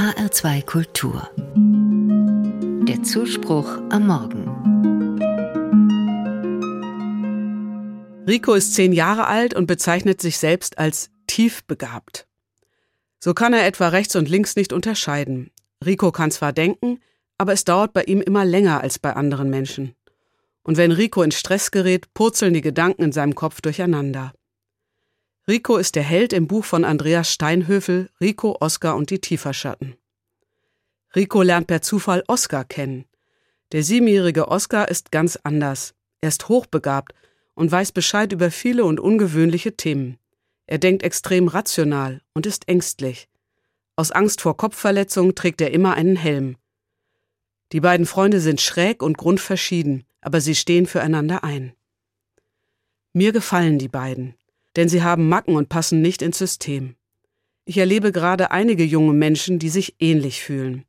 HR2 Kultur. Der Zuspruch am Morgen. Rico ist zehn Jahre alt und bezeichnet sich selbst als tiefbegabt. So kann er etwa rechts und links nicht unterscheiden. Rico kann zwar denken, aber es dauert bei ihm immer länger als bei anderen Menschen. Und wenn Rico in Stress gerät, purzeln die Gedanken in seinem Kopf durcheinander. Rico ist der Held im Buch von Andreas Steinhöfel Rico, Oskar und die Tieferschatten. Rico lernt per Zufall Oskar kennen. Der siebenjährige Oskar ist ganz anders. Er ist hochbegabt und weiß Bescheid über viele und ungewöhnliche Themen. Er denkt extrem rational und ist ängstlich. Aus Angst vor Kopfverletzungen trägt er immer einen Helm. Die beiden Freunde sind schräg und grundverschieden, aber sie stehen füreinander ein. Mir gefallen die beiden denn sie haben Macken und passen nicht ins System. Ich erlebe gerade einige junge Menschen, die sich ähnlich fühlen.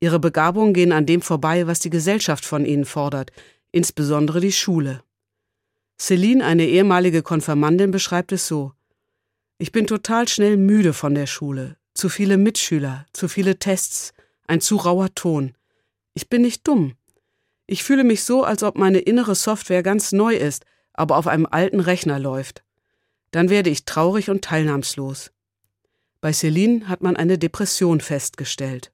Ihre Begabungen gehen an dem vorbei, was die Gesellschaft von ihnen fordert, insbesondere die Schule. Celine, eine ehemalige Konfirmandin, beschreibt es so. Ich bin total schnell müde von der Schule. Zu viele Mitschüler, zu viele Tests, ein zu rauer Ton. Ich bin nicht dumm. Ich fühle mich so, als ob meine innere Software ganz neu ist, aber auf einem alten Rechner läuft dann werde ich traurig und teilnahmslos. Bei Celine hat man eine Depression festgestellt.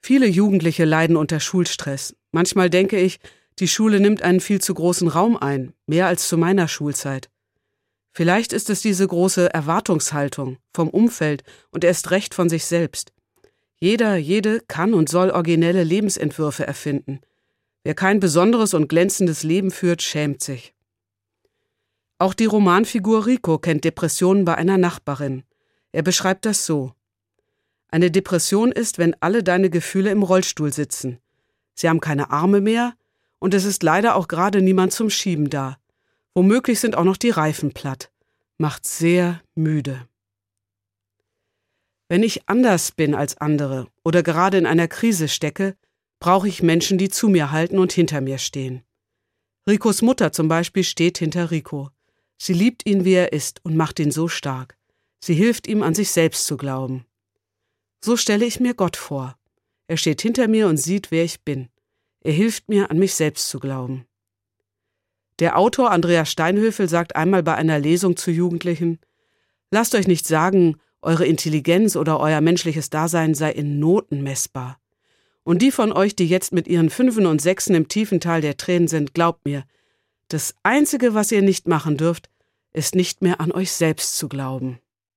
Viele Jugendliche leiden unter Schulstress. Manchmal denke ich, die Schule nimmt einen viel zu großen Raum ein, mehr als zu meiner Schulzeit. Vielleicht ist es diese große Erwartungshaltung vom Umfeld und erst recht von sich selbst. Jeder, jede kann und soll originelle Lebensentwürfe erfinden. Wer kein besonderes und glänzendes Leben führt, schämt sich. Auch die Romanfigur Rico kennt Depressionen bei einer Nachbarin. Er beschreibt das so. Eine Depression ist, wenn alle deine Gefühle im Rollstuhl sitzen. Sie haben keine Arme mehr und es ist leider auch gerade niemand zum Schieben da. Womöglich sind auch noch die Reifen platt. Macht sehr müde. Wenn ich anders bin als andere oder gerade in einer Krise stecke, brauche ich Menschen, die zu mir halten und hinter mir stehen. Ricos Mutter zum Beispiel steht hinter Rico. Sie liebt ihn, wie er ist, und macht ihn so stark. Sie hilft ihm, an sich selbst zu glauben. So stelle ich mir Gott vor. Er steht hinter mir und sieht, wer ich bin. Er hilft mir, an mich selbst zu glauben. Der Autor Andreas Steinhöfel sagt einmal bei einer Lesung zu Jugendlichen, Lasst euch nicht sagen, eure Intelligenz oder euer menschliches Dasein sei in Noten messbar. Und die von euch, die jetzt mit ihren Fünfen und Sechsen im tiefen Tal der Tränen sind, glaubt mir, das Einzige, was ihr nicht machen dürft, ist nicht mehr an euch selbst zu glauben.